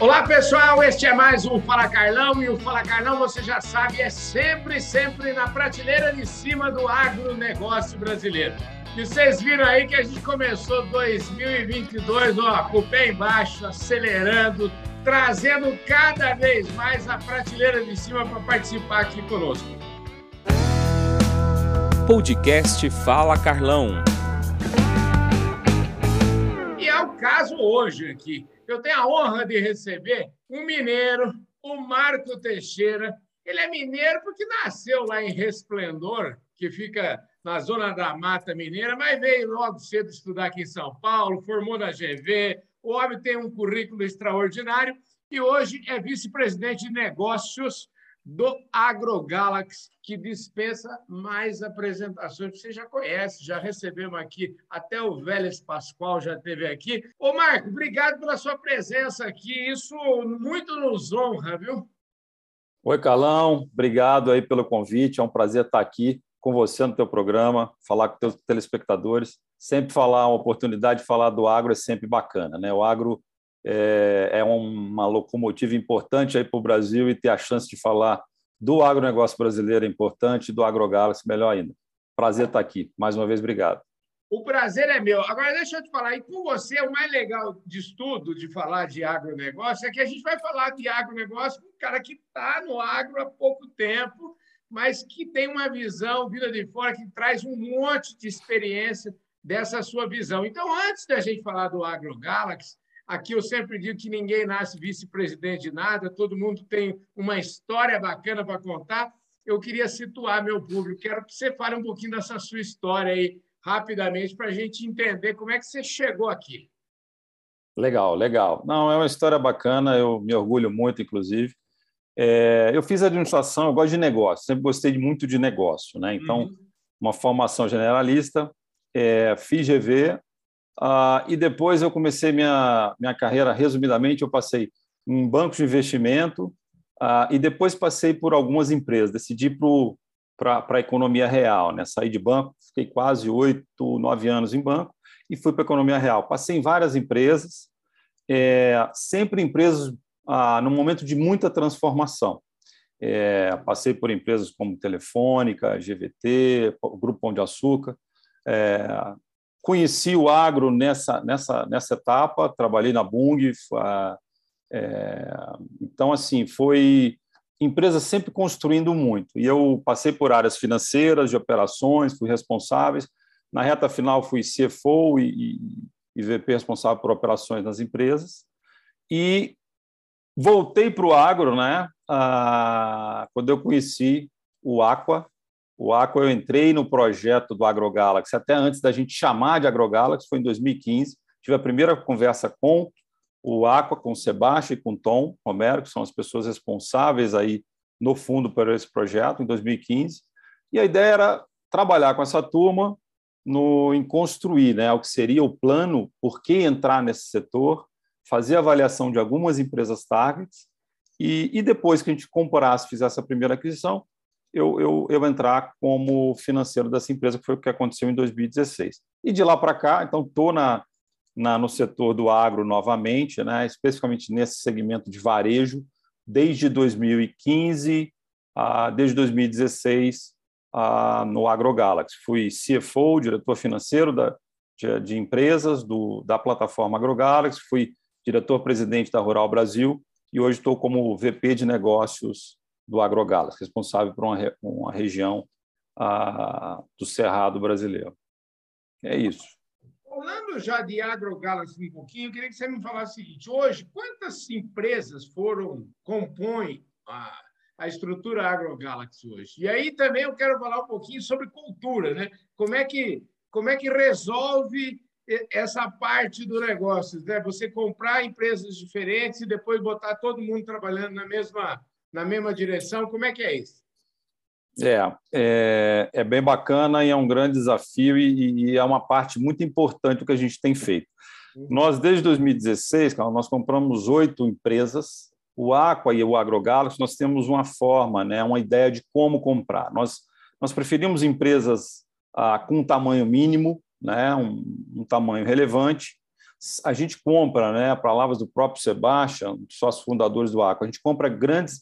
Olá pessoal, este é mais um Fala Carlão e o Fala Carlão, você já sabe, é sempre, sempre na prateleira de cima do agronegócio brasileiro. E vocês viram aí que a gente começou 2022 ó, com o pé embaixo, acelerando, trazendo cada vez mais a prateleira de cima para participar aqui conosco. Podcast Fala Carlão. E é o caso hoje aqui eu tenho a honra de receber um mineiro, o Marco Teixeira. Ele é mineiro porque nasceu lá em Resplendor, que fica na zona da Mata Mineira, mas veio logo cedo estudar aqui em São Paulo, formou na GV. O homem tem um currículo extraordinário e hoje é vice-presidente de negócios do AgroGalaxy, que dispensa mais apresentações. Você já conhece, já recebemos aqui, até o Vélez Pascoal já esteve aqui. Ô, Marco, obrigado pela sua presença aqui. Isso muito nos honra, viu? Oi, Carlão. Obrigado aí pelo convite. É um prazer estar aqui com você no teu programa, falar com teus telespectadores. Sempre falar, uma oportunidade de falar do agro é sempre bacana, né? O agro é, é uma locomotiva importante aí para o Brasil e ter a chance de falar do agronegócio brasileiro é importante, do AgroGalaxy melhor ainda. Prazer estar aqui. Mais uma vez, obrigado. O prazer é meu. Agora, deixa eu te falar, e com você, o mais legal de estudo, de falar de agronegócio, é que a gente vai falar de agronegócio com um cara que está no agro há pouco tempo, mas que tem uma visão, vida de fora, que traz um monte de experiência dessa sua visão. Então, antes da gente falar do AgroGalaxy, Aqui eu sempre digo que ninguém nasce vice-presidente de nada, todo mundo tem uma história bacana para contar. Eu queria situar meu público, quero que você fale um pouquinho dessa sua história aí, rapidamente, para a gente entender como é que você chegou aqui. Legal, legal. Não, é uma história bacana, eu me orgulho muito, inclusive. É, eu fiz administração, eu gosto de negócio, sempre gostei muito de negócio, né? Então, uhum. uma formação generalista, é, fiz GV, Uh, e depois eu comecei minha, minha carreira, resumidamente, eu passei em bancos de investimento uh, e depois passei por algumas empresas. Decidi para a economia real, né? saí de banco, fiquei quase oito, nove anos em banco e fui para a economia real. Passei em várias empresas, é, sempre empresas no momento de muita transformação. É, passei por empresas como Telefônica, GVT, Grupo Pão de Açúcar, é, Conheci o agro nessa, nessa, nessa etapa, trabalhei na Bung. É, então, assim, foi empresa sempre construindo muito. E eu passei por áreas financeiras, de operações, fui responsáveis. Na reta final, fui CFO e, e VP responsável por operações nas empresas. E voltei para o agro, né? Ah, quando eu conheci o Aqua, o Aqua, eu entrei no projeto do AgroGalaxy até antes da gente chamar de AgroGalaxy, foi em 2015. Tive a primeira conversa com o Aqua, com o Sebastião e com o Tom Romero, que são as pessoas responsáveis aí no fundo por esse projeto, em 2015. E a ideia era trabalhar com essa turma no, em construir né, o que seria o plano, por que entrar nesse setor, fazer avaliação de algumas empresas targets e, e depois que a gente comprasse, fizesse a primeira aquisição, eu, eu, eu entrar como financeiro dessa empresa, que foi o que aconteceu em 2016. E de lá para cá, então, estou na, na, no setor do agro novamente, né, especificamente nesse segmento de varejo, desde 2015, ah, desde 2016, ah, no AgroGalaxy. Fui CFO, diretor financeiro da, de, de empresas do, da plataforma AgroGalaxy, fui diretor-presidente da Rural Brasil e hoje estou como VP de negócios do AgroGalas, responsável por uma, uma região ah, do Cerrado brasileiro. É isso. Falando já de AgroGalas um pouquinho, eu queria que você me falasse o seguinte: hoje, quantas empresas foram, compõem a, a estrutura AgroGalaxy hoje? E aí também eu quero falar um pouquinho sobre cultura, né? Como é que, como é que resolve essa parte do negócio, né? Você comprar empresas diferentes e depois botar todo mundo trabalhando na mesma na mesma direção? Como é que é isso? É, é, é bem bacana e é um grande desafio e, e, é uma parte muito importante do que a gente tem feito. Uhum. Nós, desde 2016, nós compramos oito empresas, o Aqua e o AgroGalaxy, nós temos uma forma, né, uma ideia de como comprar. Nós, nós preferimos empresas ah, com um tamanho mínimo, né, um, um tamanho relevante, a gente compra, né, palavras do próprio Sebastião, sócios fundadores do Aqua, a gente compra grandes,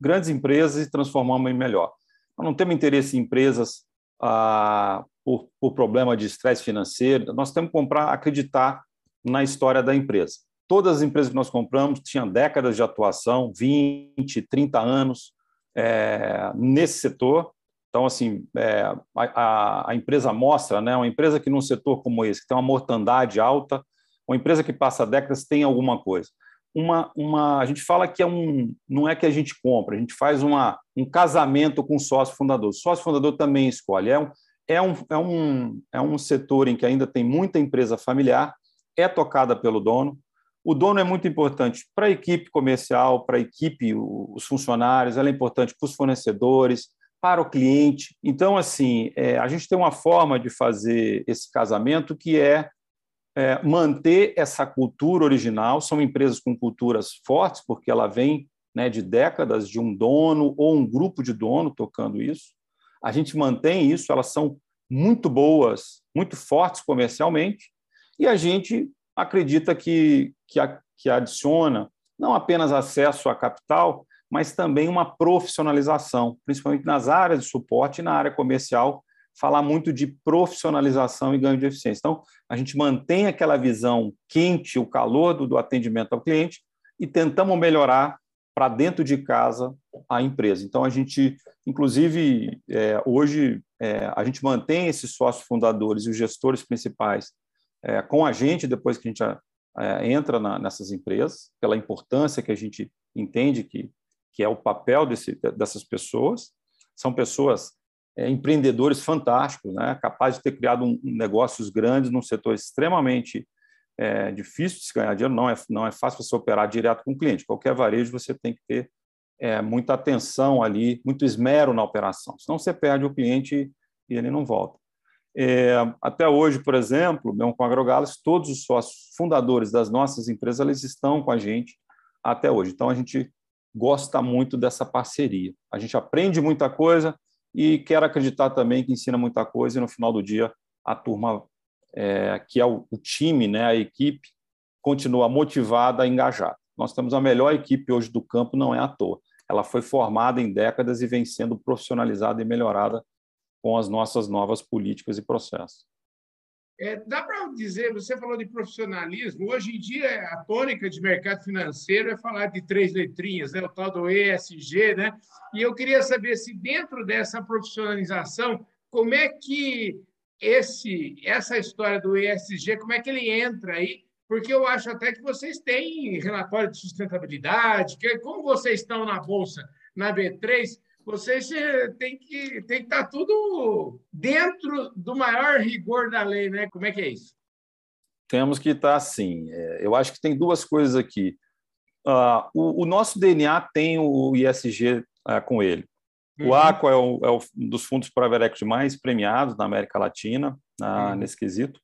grandes empresas e transformamos em melhor. Nós não temos interesse em empresas ah, por, por problema de estresse financeiro, nós temos que comprar, acreditar na história da empresa. Todas as empresas que nós compramos tinham décadas de atuação, 20, 30 anos é, nesse setor. Então, assim, é, a, a, empresa mostra, né, uma empresa que num setor como esse, que tem uma mortandade alta, uma empresa que passa décadas tem alguma coisa. Uma, uma, a gente fala que é um, não é que a gente compra, a gente faz uma, um casamento com o sócio fundador. O sócio fundador também escolhe. É um, é, um, é, um, é um setor em que ainda tem muita empresa familiar, é tocada pelo dono. O dono é muito importante para a equipe comercial, para a equipe, os funcionários, ela é importante para os fornecedores, para o cliente. Então, assim, é, a gente tem uma forma de fazer esse casamento que é é, manter essa cultura original. São empresas com culturas fortes, porque ela vem né, de décadas de um dono ou um grupo de dono tocando isso. A gente mantém isso, elas são muito boas, muito fortes comercialmente, e a gente acredita que, que, a, que adiciona não apenas acesso a capital, mas também uma profissionalização, principalmente nas áreas de suporte e na área comercial, falar muito de profissionalização e ganho de eficiência. Então, a gente mantém aquela visão quente, o calor do, do atendimento ao cliente e tentamos melhorar para dentro de casa a empresa. Então, a gente, inclusive, é, hoje, é, a gente mantém esses sócios fundadores e os gestores principais é, com a gente depois que a gente é, entra na, nessas empresas, pela importância que a gente entende que, que é o papel desse, dessas pessoas. São pessoas é, empreendedores fantásticos, né? capazes de ter criado um, um negócios grandes num setor extremamente é, difícil de se ganhar dinheiro, não é, não é fácil você operar direto com o cliente. Qualquer varejo você tem que ter é, muita atenção ali, muito esmero na operação, senão você perde o cliente e ele não volta. É, até hoje, por exemplo, mesmo com a AgroGalas, todos os sócios fundadores das nossas empresas eles estão com a gente até hoje. Então, a gente gosta muito dessa parceria. A gente aprende muita coisa, e quero acreditar também que ensina muita coisa e no final do dia a turma, é, que é o, o, time, né, a equipe, continua motivada engajada. Nós temos a melhor equipe hoje do campo, não é à toa. Ela foi formada em décadas e vem sendo profissionalizada e melhorada com as nossas novas políticas e processos. É, dá para dizer, você falou de profissionalismo, hoje em dia a tônica de mercado financeiro é falar de três letrinhas, né? o tal do ESG, né? e eu queria saber se dentro dessa profissionalização, como é que esse, essa história do ESG, como é que ele entra aí? Porque eu acho até que vocês têm relatório de sustentabilidade, que como vocês estão na Bolsa, na B3, vocês têm que, tem que estar tá tudo dentro do maior rigor da lei, né? Como é que é isso? Temos que estar tá assim. É, eu acho que tem duas coisas aqui. Uh, o, nosso DNA tem o ISG é, com ele. Uhum. O Aqua é, o, é, um dos fundos private equity mais premiados na América Latina, uh, uhum. nesse quesito.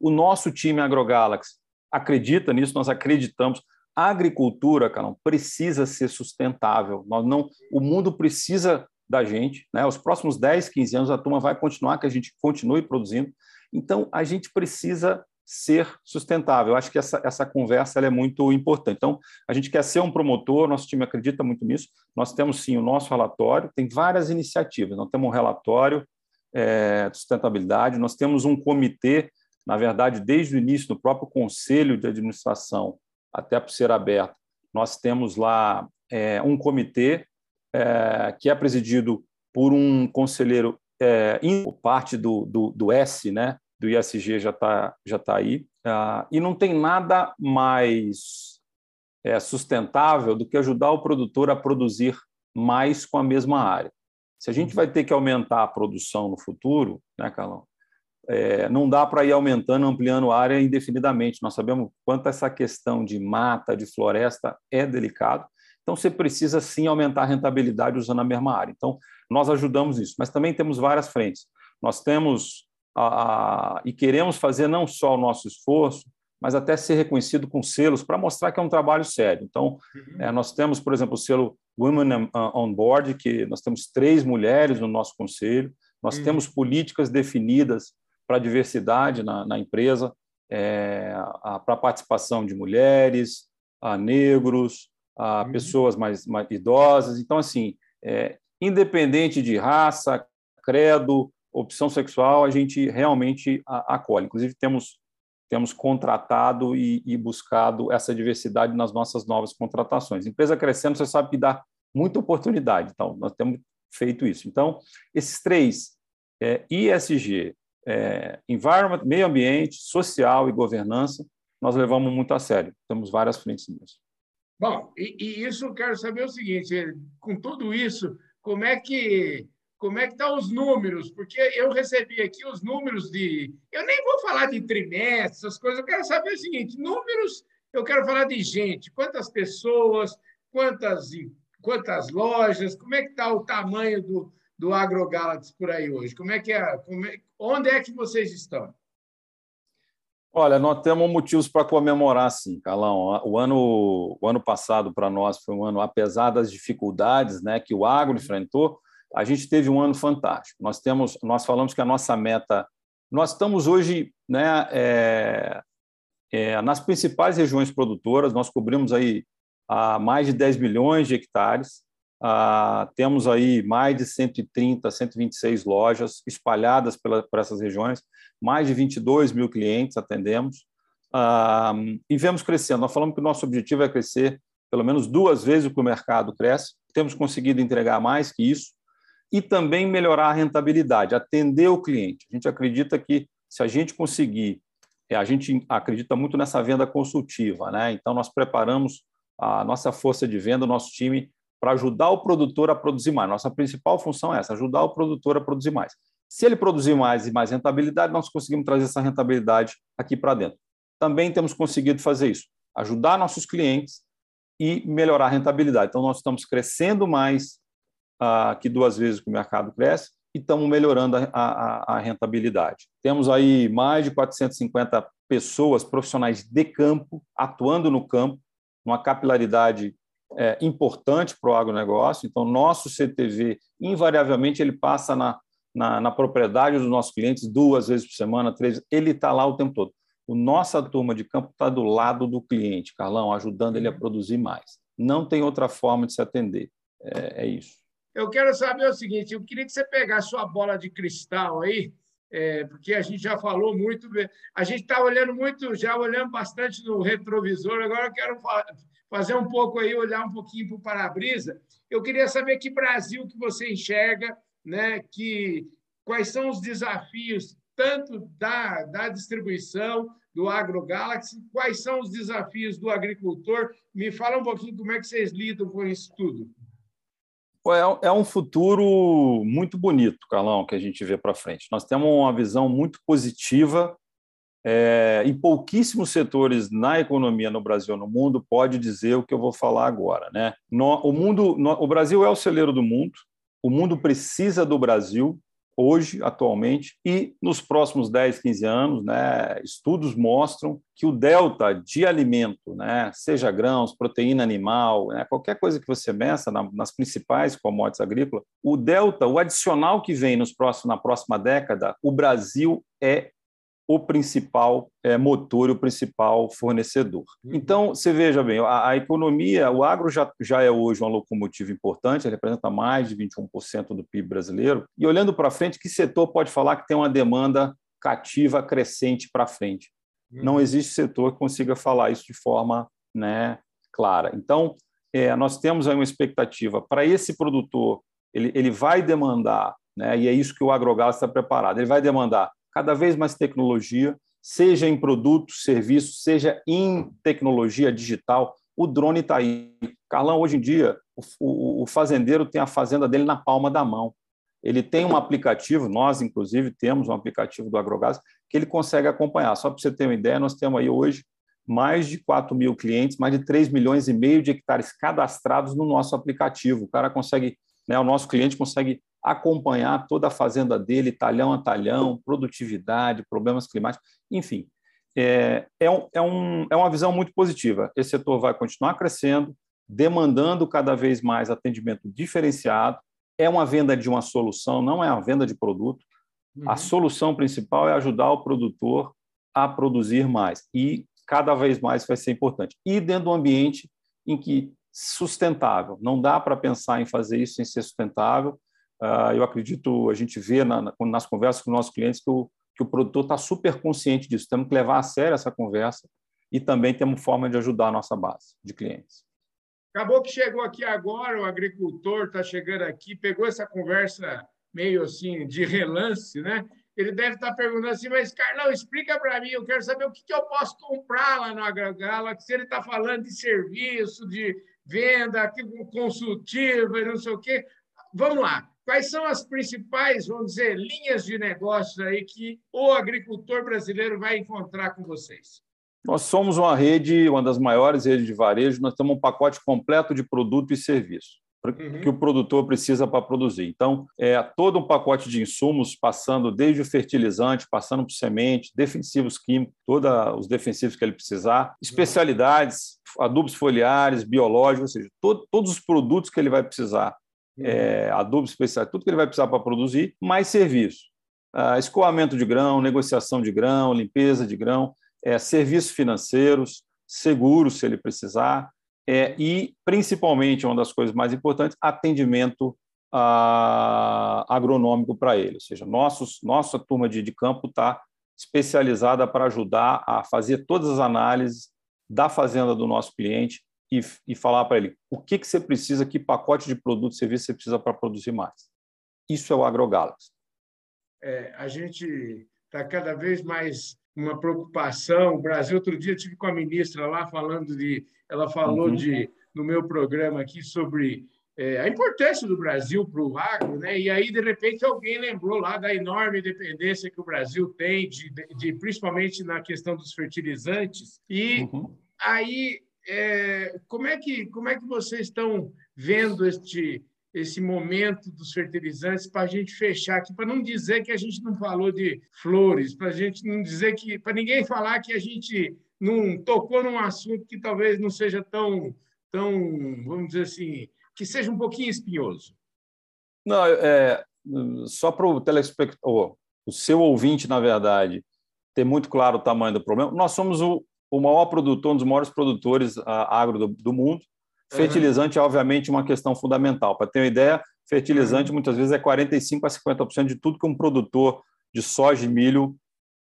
O nosso time AgroGalaxy acredita nisso, nós acreditamos. A agricultura, Carol, precisa ser sustentável. Nós não, o mundo precisa da gente. Né? Os próximos 10, 15 anos a turma vai continuar, que a gente continue produzindo. Então, a gente precisa ser sustentável. Eu acho que essa, essa conversa é muito importante. Então, a gente quer ser um promotor, nosso time acredita muito nisso. Nós temos, sim, o nosso relatório, tem várias iniciativas. Nós temos um relatório é, de sustentabilidade, nós temos um comitê, na verdade, desde o início, do próprio conselho de administração, até para ser aberto. Nós temos lá é, um comitê é, que é presidido por um conselheiro, é, parte do, do, do, S, né, do ISG já está já tá aí, uh, e não tem nada mais é, sustentável do que ajudar o produtor a produzir mais com a mesma área. Se a gente vai ter que aumentar a produção no futuro, né, Carlão, é, não dá para ir aumentando, ampliando a área indefinidamente. Nós sabemos quanto essa questão de mata, de floresta é delicado. Então, você precisa sim aumentar a rentabilidade usando a mesma área. Então, nós ajudamos isso, mas também temos várias frentes. Nós temos a, a, e queremos fazer não só o nosso esforço, mas até ser reconhecido com selos para mostrar que é um trabalho sério. Então, uhum. é, nós temos, por exemplo, o selo Women on Board, que nós temos três mulheres no nosso conselho, nós uhum. temos políticas definidas para a diversidade na, na, empresa. é, para a participação de mulheres, a negros, a uhum. pessoas mais, mais, idosas. Então, assim, é, independente de raça, credo, opção sexual, a gente realmente acolhe. Inclusive, temos, temos contratado e, e buscado essa diversidade nas nossas novas contratações. Empresa crescendo, você sabe que dá muita oportunidade. Então, nós temos feito isso. Então, esses três, é, ISG, é, environment, meio ambiente, social e governança, nós levamos muito a sério. Temos várias frentes nisso. Bom, e, e isso eu quero saber o seguinte: com tudo isso, como é que como é que estão tá os números? Porque eu recebi aqui os números de. Eu nem vou falar de trimestre, essas coisas. Eu quero saber o seguinte: números, eu quero falar de gente. Quantas pessoas, quantas, quantas lojas, como é que está o tamanho do, do AgroGalaxy por aí hoje? Como é que é, é, onde é que vocês estão? Olha, nós temos motivos para comemorar, sim, Calão. O ano, o ano passado para nós foi um ano, apesar das dificuldades, né, que o agro enfrentou, a gente teve um ano fantástico. Nós temos, nós falamos que a nossa meta, nós estamos hoje, né, é, é, nas principais regiões produtoras, nós cobrimos aí a mais de 10 milhões de hectares. Ah, temos aí mais de 130, 126 lojas espalhadas pela, por essas regiões, mais de 22 mil clientes atendemos ah, e vemos crescendo. Nós falamos que o nosso objetivo é crescer pelo menos duas vezes o que o mercado cresce. Temos conseguido entregar mais que isso e também melhorar a rentabilidade, atender o cliente. A gente acredita que se a gente conseguir, é, a gente acredita muito nessa venda consultiva, né? Então nós preparamos a nossa força de venda, o nosso time para ajudar o produtor a produzir mais. Nossa principal função é essa, ajudar o produtor a produzir mais. Se ele produzir mais e mais rentabilidade, nós conseguimos trazer essa rentabilidade aqui para dentro. Também temos conseguido fazer isso, ajudar nossos clientes e melhorar a rentabilidade. Então, nós estamos crescendo mais uh, que duas vezes que o mercado cresce e estamos melhorando a, a, a rentabilidade. Temos aí mais de 450 pessoas profissionais de campo atuando no campo, uma capilaridade é, importante para o agronegócio. Então, nosso CTV, invariavelmente, ele passa na, na, na, propriedade dos nossos clientes duas vezes por semana, três, ele está lá o tempo todo. O nossa turma de campo está do lado do cliente, Carlão, ajudando ele a uhum. produzir mais. Não tem outra forma de se atender. É, é isso. Eu quero saber o seguinte: eu queria que você pegasse sua bola de cristal aí, é, porque a gente já falou muito, a gente está olhando muito, já olhando bastante no retrovisor, agora eu quero fazer um pouco aí, olhar um pouquinho para o para-brisa. Eu queria saber que Brasil que você enxerga, né, que, quais são os desafios tanto da, da distribuição do AgroGalaxy, quais são os desafios do agricultor. Me fala um pouquinho como é que vocês lidam com isso tudo. É, é um futuro muito bonito, Carlão, que a gente vê para frente. Nós temos uma visão muito positiva é, em pouquíssimos setores na economia no Brasil no mundo pode dizer o que eu vou falar agora. Né? No, o, mundo, no, o Brasil é o celeiro do mundo, o mundo precisa do Brasil hoje, atualmente, e nos próximos 10, 15 anos, né, estudos mostram que o delta de alimento, né, seja grãos, proteína animal, né, qualquer coisa que você meça na, nas principais commodities agrícolas, o delta, o adicional que vem nos próximos, na próxima década, o Brasil é o principal é, motor, o principal fornecedor. Uhum. Então, você veja bem, a, a, economia, o agro já, já é hoje uma locomotiva importante, ele representa mais de 21% do PIB brasileiro. E olhando para frente, que setor pode falar que tem uma demanda cativa crescente para frente? Uhum. Não existe setor que consiga falar isso de forma né, clara. Então, é, nós temos aí uma expectativa para esse produtor, ele, ele vai demandar, né, e é isso que o agrogás está preparado, ele vai demandar cada vez mais tecnologia, seja em produtos, serviços, seja em tecnologia digital. O drone está aí. Carlão, hoje em dia, o, o, fazendeiro tem a fazenda dele na palma da mão. Ele tem um aplicativo, nós, inclusive, temos um aplicativo do Agrogás, que ele consegue acompanhar. Só para você ter uma ideia, nós temos aí hoje mais de 4 mil clientes, mais de 3 milhões e meio de hectares cadastrados no nosso aplicativo. O cara consegue, né, o nosso cliente consegue acompanhar toda a fazenda dele, talhão a talhão, produtividade, problemas climáticos, enfim. É, é, um, é, um, é uma visão muito positiva. Esse setor vai continuar crescendo, demandando cada vez mais atendimento diferenciado. É uma venda de uma solução, não é uma venda de produto. Uhum. A solução principal é ajudar o produtor a produzir mais. E cada vez mais vai ser importante. E dentro do ambiente em que sustentável. Não dá para pensar em fazer isso sem ser sustentável. Uh, eu acredito, a gente vê na, nas conversas com nossos clientes que o, que o produtor está super consciente disso. Temos que levar a sério essa conversa e também temos forma de ajudar a nossa base de clientes. Acabou que chegou aqui agora, o agricultor está chegando aqui, pegou essa conversa meio assim de relance, né? Ele deve estar tá perguntando assim, mas Carlão, explica para mim, eu quero saber o que, que eu posso comprar lá no AgroGalaxy, ele está falando de serviço, de venda, consultiva e não sei o quê. Vamos lá. Quais são as principais, vamos dizer, linhas de negócios aí que o agricultor brasileiro vai encontrar com vocês? Nós somos uma rede, uma das maiores redes de varejo, nós temos um pacote completo de produto e serviço. Que o produtor precisa para produzir. Então, é todo um pacote de insumos, passando desde o fertilizante, passando por semente, defensivos químicos, todos os defensivos que ele precisar, especialidades, adubos foliares, biológicos, ou seja, todo, todos os produtos que ele vai precisar, uhum. é, adubos especiais, tudo que ele vai precisar para produzir, mais serviço. Ah, escoamento de grão, negociação de grão, limpeza de grão, é, serviços financeiros, seguros, se ele precisar, é, e, principalmente, uma das coisas mais importantes, atendimento a, ah, agronômico para ele. Ou seja, nossos, nossa turma de, de campo está especializada para ajudar a fazer todas as análises da fazenda do nosso cliente e, e falar para ele o que, que você precisa, que pacote de produto e serviço você precisa para produzir mais. Isso é o AgroGalaxy. É, a gente está cada vez mais uma preocupação. O Brasil, outro dia, tive com a ministra lá falando de. Ela falou uhum. de, no meu programa aqui sobre é, a importância do Brasil para o agro, né? E aí, de repente, alguém lembrou lá da enorme dependência que o Brasil tem, de, de principalmente na questão dos fertilizantes. E uhum. aí, é, como, é que, como é que vocês estão vendo este esse momento dos fertilizantes para a gente fechar aqui, para não dizer que a gente não falou de flores, para a gente não dizer que, para ninguém falar que a gente não tocou num assunto que talvez não seja tão, tão, vamos dizer assim, que seja um pouquinho espinhoso. Não, é, só para o telespectador, o seu ouvinte, na verdade, ter muito claro o tamanho do problema. Nós somos o, o maior produtor, um dos maiores produtores agro do, do mundo. Fertilizante é, obviamente, uma questão fundamental. Para ter uma ideia, fertilizante muitas vezes é 45% a 50% de tudo que um produtor de soja e milho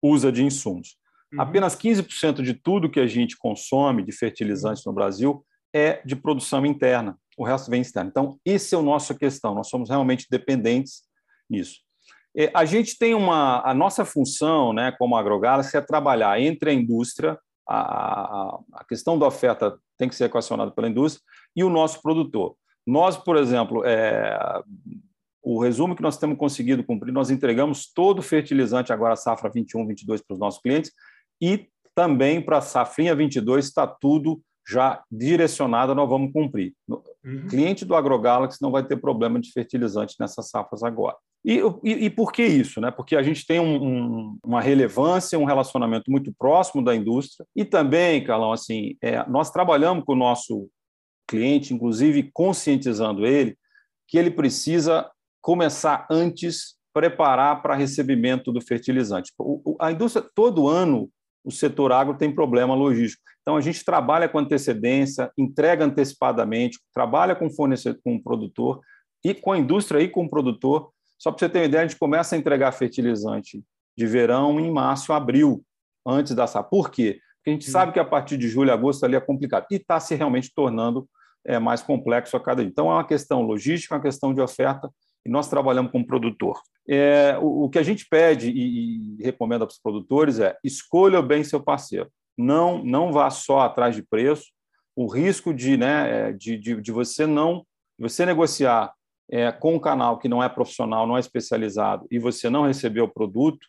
usa de insumos. Uhum. Apenas 15% de tudo que a gente consome de fertilizantes no Brasil é de produção interna, o resto vem externo. Então, essa é a nossa questão, nós somos realmente dependentes nisso. É, a gente tem uma. A nossa função, né, como agrogalaxy, é trabalhar entre a indústria, a, a, questão da oferta tem que ser equacionada pela indústria, e o nosso produtor. Nós, por exemplo, é, o resumo que nós temos conseguido cumprir, nós entregamos todo o fertilizante agora safra 21, 22 para os nossos clientes e também para a safrinha 22 está tudo já direcionado, nós vamos cumprir. Uhum. Cliente do AgroGalaxy não vai ter problema de fertilizante nessas safras agora. E, e, e, por que isso? Né? Porque a gente tem um, um, uma relevância, um relacionamento muito próximo da indústria e também, Carlão, assim, é, nós trabalhamos com o nosso cliente, inclusive conscientizando ele que ele precisa começar antes preparar para recebimento do fertilizante. O, a indústria todo ano o setor agro tem problema logístico. Então a gente trabalha com antecedência, entrega antecipadamente, trabalha com fornecedor, com o produtor e com a indústria e com o produtor só para você ter uma ideia, a gente começa a entregar fertilizante de verão em março, abril, antes da safra. Por quê? Porque a gente sabe que a partir de julho, agosto ali é complicado e está se realmente tornando é, mais complexo a cada dia. Então é uma questão logística, uma questão de oferta e nós trabalhamos com o produtor. É, o, o, que a gente pede e, e recomenda para os produtores é escolha bem seu parceiro. Não, não vá só atrás de preço. O risco de, né, é, de, de, de você não você negociar é, com um canal que não é profissional, não é especializado, e você não receber o produto,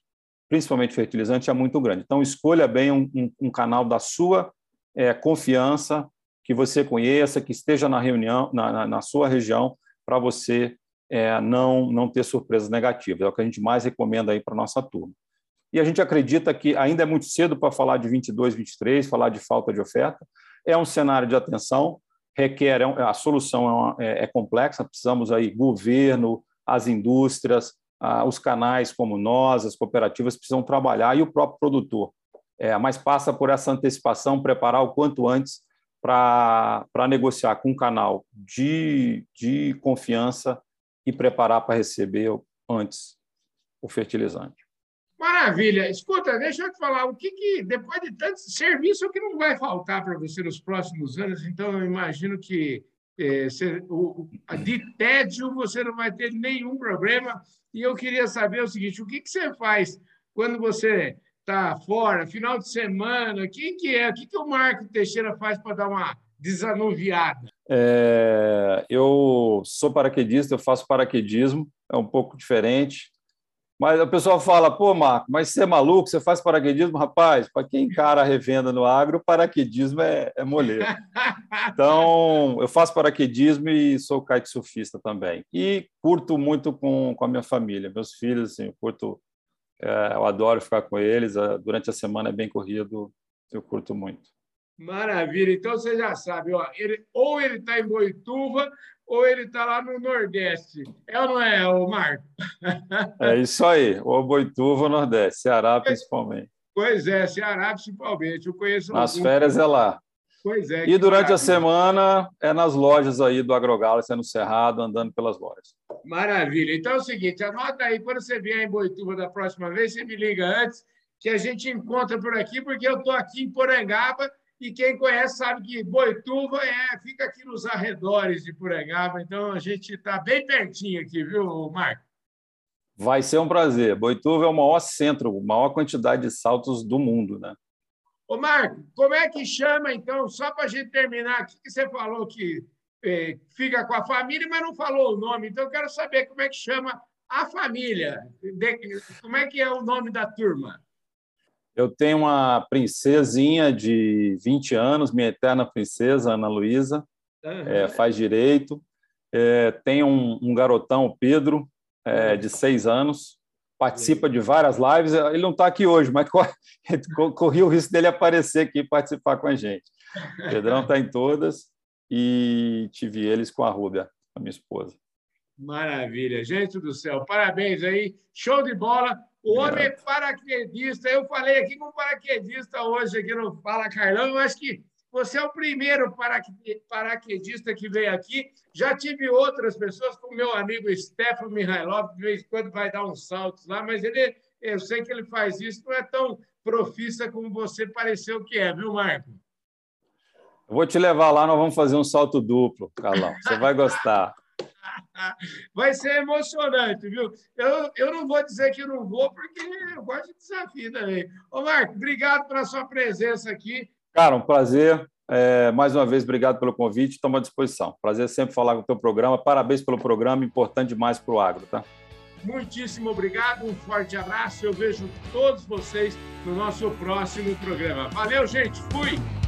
principalmente fertilizante, é muito grande. Então, escolha bem um, um, um canal da sua é, confiança, que você conheça, que esteja na reunião, na, na, na sua região, para você é, não, não ter surpresas negativas. É o que a gente mais recomenda aí para a nossa turma. E a gente acredita que ainda é muito cedo para falar de 22, 23, falar de falta de oferta. É um cenário de atenção, requer, é a solução é, é, é complexa, precisamos aí governo, as indústrias, os canais como nós, as cooperativas precisam trabalhar e o próprio produtor É, mas passa por essa antecipação, preparar o quanto antes para negociar com um canal de, de confiança e preparar para receber antes o fertilizante. Maravilha. Escuta, deixa eu te falar, o que, que depois de tanto serviço, o que não vai faltar para você nos próximos anos? Então, eu imagino que é, você, o, de tédio você não vai ter nenhum problema. E eu queria saber o seguinte: o que, que você faz quando você está fora, final de semana? Quem que é? O que, que o Marco Teixeira faz para dar uma desanuviada? É, eu sou paraquedista, eu faço paraquedismo, é um pouco diferente. Mas o pessoal fala, pô, Marco, mas você é maluco, você faz paraquedismo? Rapaz, para quem encara a revenda no agro, paraquedismo é, é moleiro. Então, eu faço paraquedismo e sou kitesurfista também. E curto muito com, com a minha família, meus filhos, assim, eu curto, é, eu adoro ficar com eles. Durante a semana é bem corrido, eu curto muito. Maravilha. Então, você já sabe, ó, ele, ou ele está em Boituva, ou ele está lá no Nordeste. É ou não é, o Marco? É isso aí, ou Boituva Nordeste, Ceará principalmente. Pois é, Ceará principalmente. Eu conheço Nas férias é lá. Pois é. E durante maravilha. a semana é nas lojas aí do Agrogalo, sendo Cerrado, andando pelas lojas. Maravilha. Então é o seguinte, anota aí, quando você vier em Boituva da próxima vez, você me liga antes, que a gente encontra por aqui, porque eu estou aqui em Porangaba e quem conhece sabe que Boituva é, fica aqui nos arredores de Porangaba, então a gente está bem pertinho aqui, viu, Marco? Vai ser um prazer. Boituva é o maior centro, a maior quantidade de saltos do mundo, né? Ô, Marco, como é que chama, então, só para a gente terminar, aqui que você falou que é, fica com a família, mas não falou o nome, então eu quero saber como é que chama a família, de, como é que é o nome da turma? Eu tenho uma princesinha de 20 anos, minha eterna princesa, Ana Luísa, uhum. é, faz direito. É, tem um, um, garotão, o Pedro, é, de seis anos, participa de várias lives. Ele não está aqui hoje, mas corre, corri o risco dele aparecer aqui e participar com a gente. O Pedrão está em todas e tive eles com a Rúbia, a minha esposa. Maravilha, gente do céu, parabéns aí, show de bola. O homem é paraquedista. Eu falei aqui com paraquedista hoje aqui no Fala Carlão. Eu acho que você é o primeiro paraquedista que veio aqui. Já tive outras pessoas, como meu amigo Stefan Mihailov, de vez em quando vai dar uns saltos lá, mas ele, eu sei que ele faz isso, não é tão profissa como você pareceu que é, viu, Marco? Eu vou te levar lá, nós vamos fazer um salto duplo, Carlão. Você vai gostar. Vai ser emocionante, viu? Eu, eu não vou dizer que não vou, porque eu gosto de desafio também. Ô, Marco, obrigado pela sua presença aqui. Cara, um prazer. É, mais uma vez, obrigado pelo convite. Estamos à disposição. Prazer sempre falar com o teu programa. Parabéns pelo programa, importante demais para o agro, tá? Muitíssimo obrigado, um forte abraço. Eu vejo todos vocês no nosso próximo programa. Valeu, gente. Fui!